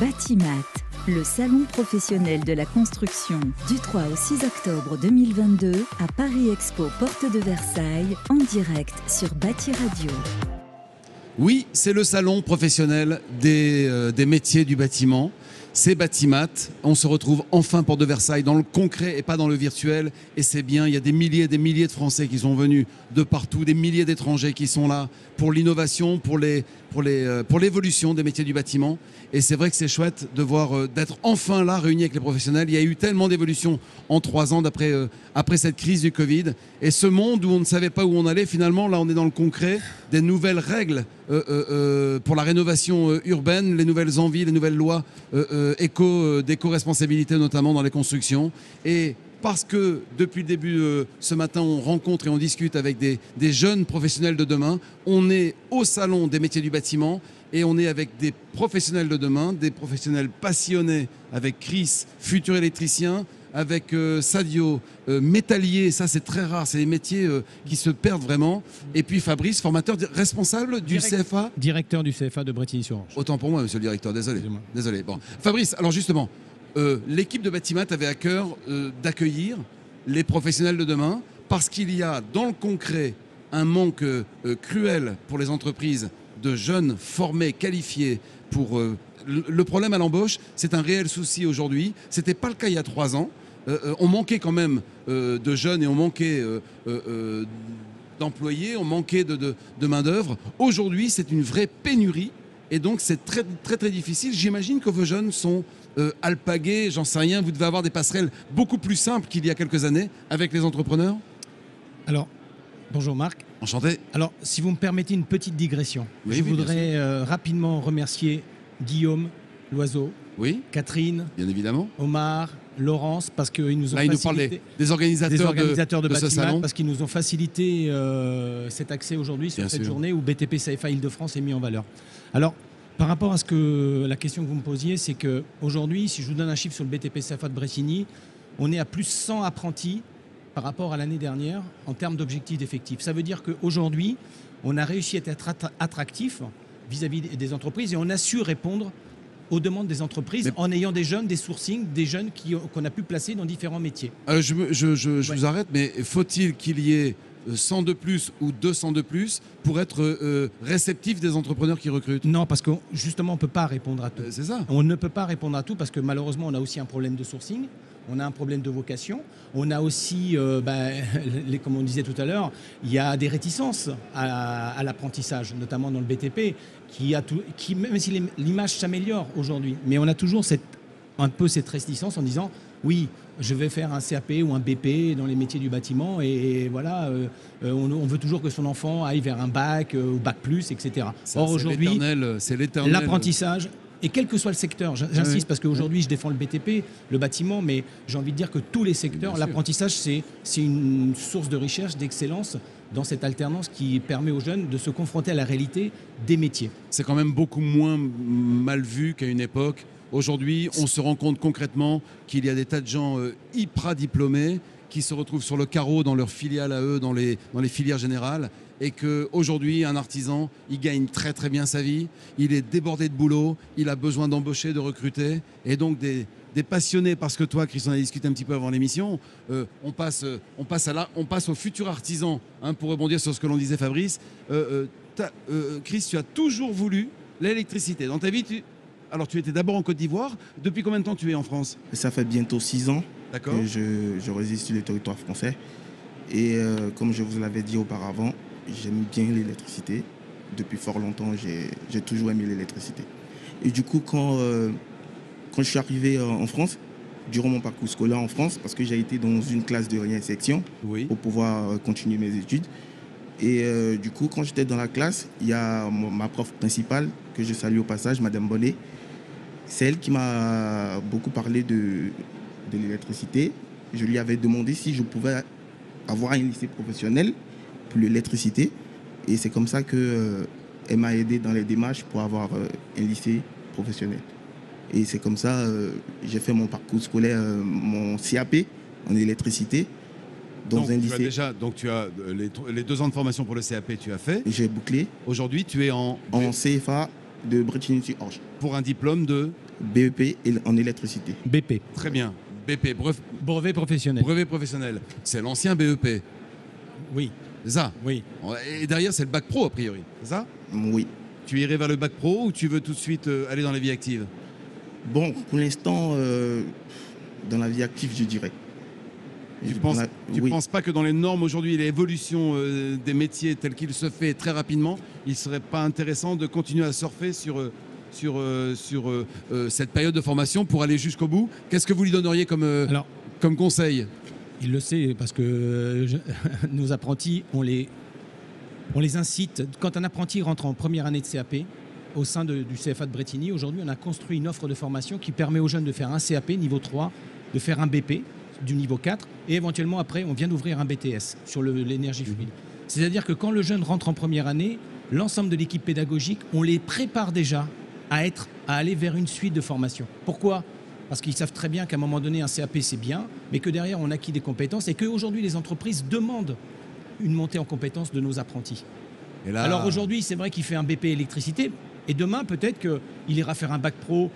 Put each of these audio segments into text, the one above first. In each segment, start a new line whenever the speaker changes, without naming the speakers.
Batimat, le salon professionnel de la construction du 3 au 6 octobre 2022 à Paris Expo Porte de Versailles en direct sur Bati Radio.
Oui, c'est le salon professionnel des, euh, des métiers du bâtiment. C'est Batimat. On se retrouve enfin pour de Versailles dans le concret et pas dans le virtuel. Et c'est bien, il y a des milliers et des milliers de Français qui sont venus de partout, des milliers d'étrangers qui sont là pour l'innovation, pour les, pour les, euh, pour l'évolution des métiers du bâtiment. Et c'est vrai que c'est chouette de voir euh, d'être enfin là réunis avec les professionnels. Il y a eu tellement d'évolutions en trois ans d'après euh, après cette crise du Covid. Et ce monde où on ne savait pas où on allait, finalement, là, on est dans le concret des nouvelles règles pour la rénovation euh, urbaine, les nouvelles envies, les nouvelles lois euh, euh, éco, euh, d'éco-responsabilité, notamment dans les constructions. Et parce que depuis le début euh, ce matin, on rencontre et on discute avec des jeunes professionnels de demain, on est au salon des métiers du bâtiment et on est avec des professionnels de demain, des professionnels passionnés avec Chris, futur électricien, avec euh, Sadio, euh, métallier, ça c'est très rare, c'est des métiers euh, qui se perdent vraiment. Et puis Fabrice, formateur responsable du
Direct-
CFA.
Directeur du CFA de Bretigny-sur-Orge.
Autant pour moi, monsieur le directeur, désolé. Désolé. Bon. Fabrice, alors justement, euh, l'équipe de Batimat avait à cœur euh, d'accueillir les professionnels de demain parce qu'il y a dans le concret un manque euh, cruel pour les entreprises de jeunes formés, qualifiés pour. le- le problème à l'embauche, c'est un réel souci aujourd'hui. C'était pas le cas il y a trois ans. Euh, euh, on manquait quand même euh, de jeunes et on manquait euh, d'employés, on manquait de, de- de main-d'œuvre. Aujourd'hui, c'est une vraie pénurie et donc c'est très, très très difficile. J'imagine que vos jeunes sont alpagués, j'en sais rien. Vous devez avoir des passerelles beaucoup plus simples qu'il y a quelques années avec les entrepreneurs.
Alors, bonjour Marc.
Enchanté.
Alors, si vous me permettez une petite digression,
Oui,
je
oui,
voudrais rapidement remercier Guillaume, Loiseau,
Oui,
Catherine,
bien évidemment.
Omar, Laurence, parce qu'ils nous ont
Là, il nous parle
facilité...
des, des organisateurs,
des organisateurs de,
de ce
Batimat,
salon.
parce qu'ils nous ont facilité euh, cet accès aujourd'hui sur
Bien
cette
sûr.
journée où BTP CFA Île-de-France est mis en valeur. Alors, par rapport à ce que la question que vous me posiez, c'est que aujourd'hui, si je vous donne un chiffre sur le BTP CFA de Bressigny, on est à plus 100 apprentis par rapport à l'année dernière en termes d'objectifs d'effectifs. Ça veut dire qu'aujourd'hui, on a réussi à être attra- attractif vis-à-vis des- des entreprises et on a su répondre aux demandes des entreprises
Mais-
en ayant des jeunes, des sourcings, des jeunes qui- qu'on a pu placer dans différents métiers.
Euh, je me- je- je- je
Ouais.
vous arrête, mais faut-il qu'il y ait 100 de plus ou 200 de plus pour être euh, réceptif des entrepreneurs qui recrutent
Non, parce que justement, on ne peut pas répondre à tout.
Euh, C'est ça.
On ne peut pas répondre à tout parce que malheureusement, on a aussi un problème de sourcing, on a un problème de vocation, on a aussi, euh, les, comme on disait tout à l'heure, il y a des réticences à, à l'apprentissage, notamment dans le BTP, qui a tout, qui, même si l'image s'améliore aujourd'hui, mais on a toujours cette, un peu cette réticence en disant oui, je vais faire un CAP ou un BP dans les métiers du bâtiment et, voilà, euh, euh, on, on veut toujours que son enfant aille vers un bac euh, ou bac plus, etc.
Ça,
Or aujourd'hui,
c'est l'éternel.
L'apprentissage, et quel que soit le secteur, j- j'insiste
oui.
parce qu'aujourd'hui je défends le BTP, le bâtiment, mais j'ai envie de dire que tous les secteurs, l'apprentissage c'est c'est une source de recherche, d'excellence dans cette alternance qui permet aux jeunes de se confronter à la réalité des métiers.
c'est quand même beaucoup moins mal vu qu'à une époque. Aujourd'hui, on se rend compte concrètement qu'il y a des tas de gens euh, hyper diplômés qui se retrouvent sur le carreau dans leurs filiales à eux, dans les, filières générales, et qu'aujourd'hui, un artisan, il gagne très très bien sa vie, il est débordé de boulot, il a besoin d'embaucher, de recruter, et donc des, passionnés, parce que toi, Chris, on a discuté un petit peu avant l'émission, euh, on, passe, euh, on, passe au futur artisan, hein, pour rebondir sur ce que l'on disait Fabrice. Chris, tu as toujours voulu l'électricité. Dans ta vie, tu... Alors tu étais d'abord en Côte d'Ivoire. Depuis combien de temps tu es en France?
Ça fait bientôt six ans que je, je réside sur le territoire français. Et euh, comme je vous l'avais dit auparavant, j'aime bien l'électricité. Depuis fort longtemps, j'ai toujours aimé l'électricité. Et du coup, quand, euh, quand je suis arrivé en France, durant mon parcours scolaire en France, parce que j'ai été dans une classe de réinsertion
Oui.
pour pouvoir euh, continuer mes études. Et euh, du coup, quand j'étais dans la classe, il y a ma prof principale, que je salue au passage, Madame Bonnet. C'est elle qui m'a beaucoup parlé de, de l'électricité. Je lui avais demandé si je pouvais avoir un lycée professionnel pour l'électricité. Et c'est comme ça qu'elle m'a aidé dans les démarches pour avoir euh, un lycée professionnel. Et c'est comme ça euh, j'ai fait mon parcours scolaire, euh, mon CAP en électricité dans
donc,
un
tu as
lycée.
déjà, donc tu as euh, les, les deux ans de formation pour le CAP, tu as fait.
J'ai bouclé
Aujourd'hui, tu es en,
en CFA de
pour un diplôme de
BEP en électricité.
BP.
Très bien. BP, brevet,
brevet professionnel.
Brevet professionnel. C'est l'ancien BEP.
Oui.
Ça
Oui.
Et derrière, c'est le bac pro, a priori. Ça
Oui.
Tu irais vers le bac pro ou tu veux tout de suite euh, aller dans la vie active
Bon, pour l'instant, euh, dans la vie active, je dirais.
Tu ne penses, penses, pas que dans les normes aujourd'hui, l'évolution euh, des métiers tels qu'il se fait très rapidement, il ne serait pas intéressant de continuer à surfer sur, euh, sur, euh, sur cette période de formation pour aller jusqu'au bout Qu'est-ce que vous lui donneriez comme, Alors, comme conseil?
Il le sait parce que nos apprentis, on les, on les incite. Quand un apprenti rentre en première année de CAP, au sein du CFA de Bretigny, aujourd'hui, on a construit une offre de formation qui permet aux jeunes de faire un CAP niveau 3, de faire un BP du niveau 4 et éventuellement après on vient d'ouvrir un BTS sur l'énergie mhm. fluide. C'est-à-dire que quand le jeune rentre en première année, l'ensemble de l'équipe pédagogique, on les prépare déjà à être à aller vers une suite de formation. Pourquoi? Parce qu'ils savent très bien qu'à un moment donné, un CAP, c'est bien, mais que derrière, on acquis des compétences et qu'aujourd'hui, les entreprises demandent une montée en compétences de nos apprentis. Alors aujourd'hui, c'est vrai qu'il fait un BP électricité, et demain, peut-être qu'il ira faire un bac pro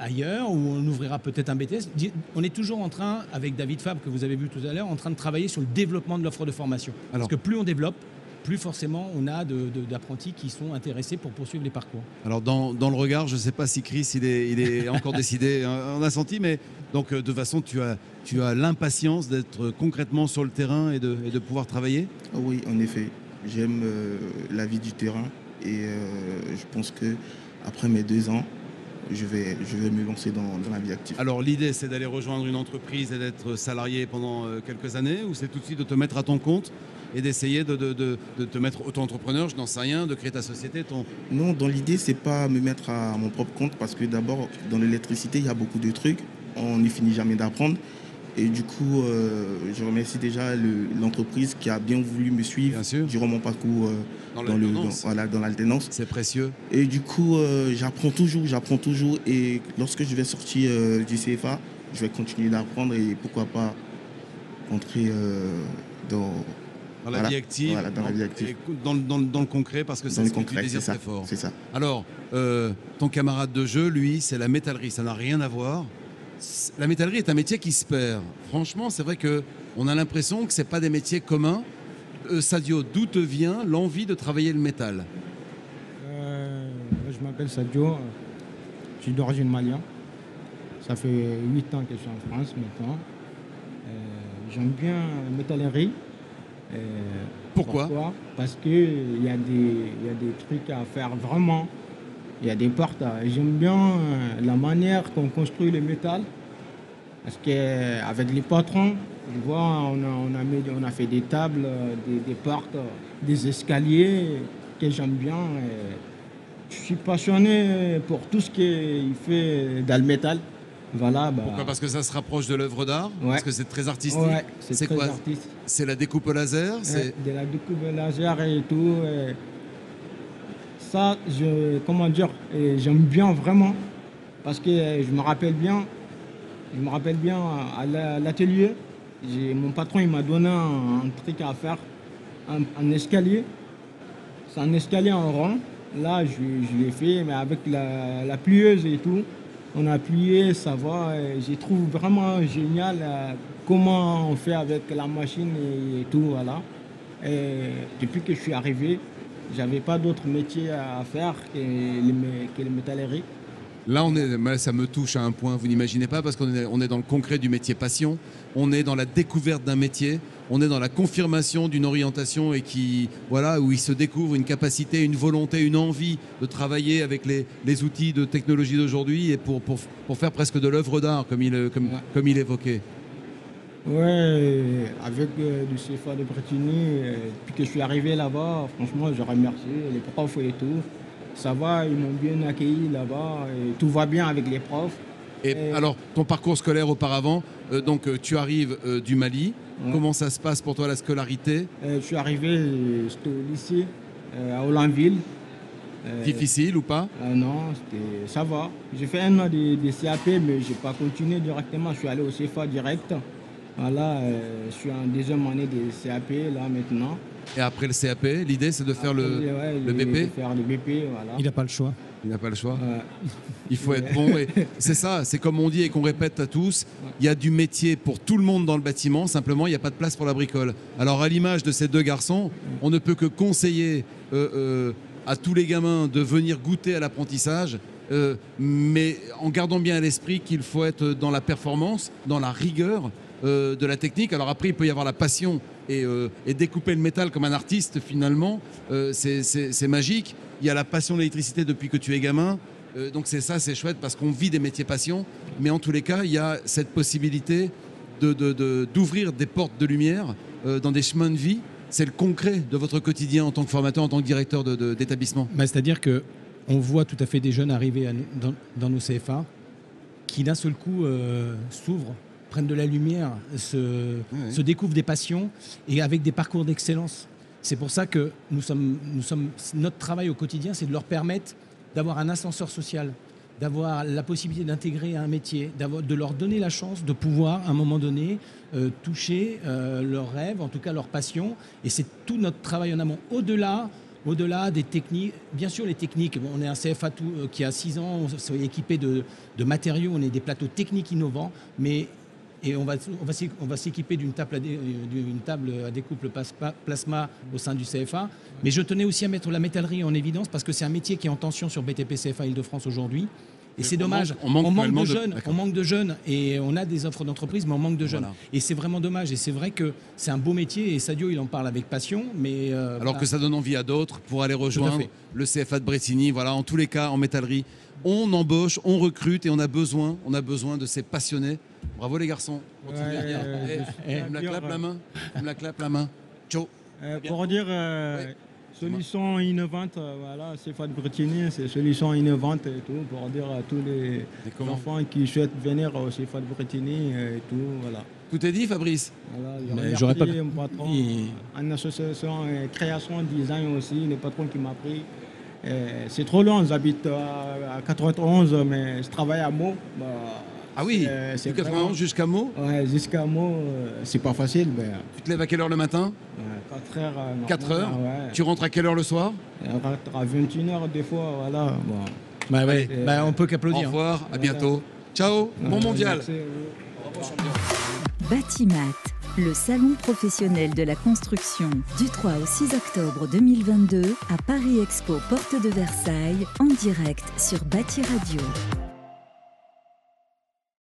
ailleurs, où on ouvrira peut-être un BTS. On est toujours en train, avec David Fab, que vous avez vu tout à l'heure, en train de travailler sur le développement de l'offre de formation. Parce que plus on développe, plus forcément on a d'apprentis qui sont intéressés pour poursuivre les parcours.
Alors dans, le regard, je ne sais pas si Chris il est, il est encore décidé, on a senti, mais donc euh, de toute façon tu as, tu as l'impatience d'être concrètement sur le terrain et de, de pouvoir travailler?
Oui, en effet. J'aime euh, la vie du terrain et euh, je pense que après mes deux ans, je vais, je vais me lancer dans, la vie active.
Alors l'idée c'est d'aller rejoindre une entreprise et d'être salarié pendant euh, quelques années ou c'est tout de suite de te mettre à ton compte et d'essayer de, de, te mettre auto-entrepreneur, je n'en sais rien, de créer ta société ton...
Non, dans l'idée c'est pas me mettre à mon propre compte parce que d'abord dans l'électricité il y a beaucoup de trucs, on n'y finit jamais d'apprendre. Et du coup, euh, je remercie déjà l'entreprise qui a bien voulu me suivre durant mon parcours euh, dans, l'alternance.
C'est précieux.
Et du coup, euh, j'apprends toujours, j'apprends toujours. Et lorsque je vais sortir du CFA, je vais continuer d'apprendre et pourquoi pas entrer dans,
la vie active, dans, dans, le concret, parce que c'est ce que tu désires très fort.
C'est ça.
Alors, ton camarade de jeu, lui, c'est la métallerie. Ça n'a rien à voir la métallerie est un métier qui se perd. Franchement, c'est vrai qu'on a l'impression que ce pas des métiers communs. Euh, Sadio, d'où te vient l'envie de travailler le métal?
Euh, Je m'appelle Sadio, je suis d'origine malienne. Ça fait 8 ans que je suis en France maintenant. Euh, j'aime bien la métallerie.
pourquoi,
Parce qu'il y, y, a des trucs à faire vraiment il y a des portes. J'aime bien euh, la manière qu'on construit le métal. Parce qu'avec les patrons, on, on, a, mis, on a fait des tables, euh, des, portes, des escaliers que j'aime bien. Je suis passionné pour tout ce qu'il fait dans le métal. Voilà,
bah. Pourquoi? Parce que ça se rapproche de l'œuvre d'art? Parce que c'est très artistique
C'est quoi?
C'est la découpe laser?
De la découpe laser et tout ça, je, comment dire, j'aime bien vraiment parce que je me rappelle bien, je me rappelle bien à l'atelier, mon patron il m'a donné un, truc à faire, un, escalier. C'est un escalier en rond. Là, je, l'ai fait, mais avec la, plieuse et tout. On a plié, ça va. Je trouve vraiment génial euh, comment on fait avec la machine et, tout, voilà. Et depuis que je suis arrivé, j'avais pas d'autre métier à faire que les, métallerie.
Là, on est, ça me touche à un point, vous n'imaginez pas, parce qu'on est, on est dans le concret du métier passion, on est dans la découverte d'un métier, on est dans la confirmation d'une orientation et qui, voilà, où il se découvre une capacité, une volonté, une envie de travailler avec les, outils de technologie d'aujourd'hui et pour, pour, faire presque de l'œuvre d'art, comme il, comme, comme il évoquait.
Ouais, avec euh, du CFA de Bretigny, euh, depuis que je suis arrivé là-bas, franchement, je remercie les profs et tout. Ça va, ils m'ont bien accueilli là-bas, et tout va bien avec les profs.
Et, alors, ton parcours scolaire auparavant, euh, donc tu arrives du Mali. Comment ça se passe pour toi la scolarité?
Je suis arrivé, j'étais au lycée à Hollandville.
Difficile ou pas?
Non, ça va. J'ai fait un an de, de CAP, mais je n'ai pas continué directement. Je suis allé au CFA direct. Voilà, euh, je suis en deuxième année de CAP là maintenant.
Et après le CAP, l'idée c'est de faire le, le, BP
faire le BP,
Il n'a pas le choix.
Il n'a pas le choix.
Ouais.
Il faut être bon. C'est ça, c'est comme on dit et qu'on répète à tous, il y a du métier pour tout le monde dans le bâtiment, simplement il n'y a pas de place pour la bricole. Alors à l'image de ces deux garçons, on ne peut que conseiller euh, euh, à tous les gamins de venir goûter à l'apprentissage, euh, mais en gardant bien à l'esprit qu'il faut être dans la performance, dans la rigueur euh, de la technique. Alors après, il peut y avoir la passion et, euh, découper le métal comme un artiste finalement, euh, c'est- magique. Il y a la passion de l'électricité depuis que tu es gamin. Donc c'est ça, c'est chouette parce qu'on vit des métiers passion. Mais en tous les cas, il y a cette possibilité d'ouvrir de, des portes de lumière dans des chemins de vie. C'est le concret de votre quotidien en tant que formateur, en tant que directeur d'établissement.
C'est-à-dire que on voit tout à fait des jeunes arriver dans, dans nos CFA qui d'un seul coup s'ouvrent, prennent de la lumière, se, découvrent des passions et avec des parcours d'excellence. C'est pour ça que nous sommes, nous sommes, notre travail au quotidien, c'est de leur permettre d'avoir un ascenseur social, d'avoir la possibilité d'intégrer un métier, de leur donner la chance de pouvoir, à un moment donné, euh, toucher euh, leurs rêves, en tout cas leurs passions. Et c'est tout notre travail en amont. Au-delà au-delà des techniques, bien sûr les techniques, on est un CFA tout, euh, qui a 6 ans, on est équipé de, de matériaux, on est des plateaux techniques innovants, mais et on va, s'équiper d'une table, à euh, plasma, plasma au sein du CFA. Mais je tenais aussi à mettre la métallerie en évidence parce que c'est un métier qui est en tension sur BTP CFA Île-de-France aujourd'hui. Et c'est
On
dommage.
manque- on manque
de
de-
jeunes. on manque de jeunes et on a des offres d'entreprise, mais on manque de jeunes.
Voilà.
Et c'est vraiment dommage. Et c'est vrai que c'est un beau métier et Sadio il en parle avec passion, mais euh,
Alors
bah,
que ça donne envie à d'autres pour aller rejoindre le CFA de Bretigny. Voilà, en tous les cas, en métallerie, on embauche, on recrute et on a besoin, on a besoin de ces passionnés. Bravo les garçons. Continuez
Ouais, euh,
tu me la
sûr,
la main Tu me la clapes la main Ciao.
Euh, pour dire euh,
Ouais.
Solution innovante, euh, voilà, de Bretigny, c'est solution innovante et tout, pour dire à tous les enfants qui souhaitent venir au CFA de Bretigny et tout, voilà.
Tout est dit Fabrice
Voilà,
Mais j'aurais pas-
mon patron,
Il-
en association et création design aussi, le patron qui m'a pris. Euh, C'est trop loin, j'habite à, à 91, mais je travaille à Meaux. Bah,
Ah oui,
c'est- c'est
du 91
vraiment-
jusqu'à Meaux.
Ouais, jusqu'à Meaux, euh, c'est pas facile, mais
Tu te lèves à quelle heure le matin
4 heures. euh,
4
normalement,
heures
ouais.
Tu rentres à quelle heure le soir
Et on rentre à 21h des fois, voilà. Bon.
bah ouais, bah, on peut
Au
qu'applaudir.
revoir, à
Voilà.
bientôt. Ciao, bon
Euh,
mondial.
merci.
Batimat, le salon professionnel de la construction du 3 au 6 octobre 2022 à Paris Expo Porte de Versailles en direct sur Bâti Radio.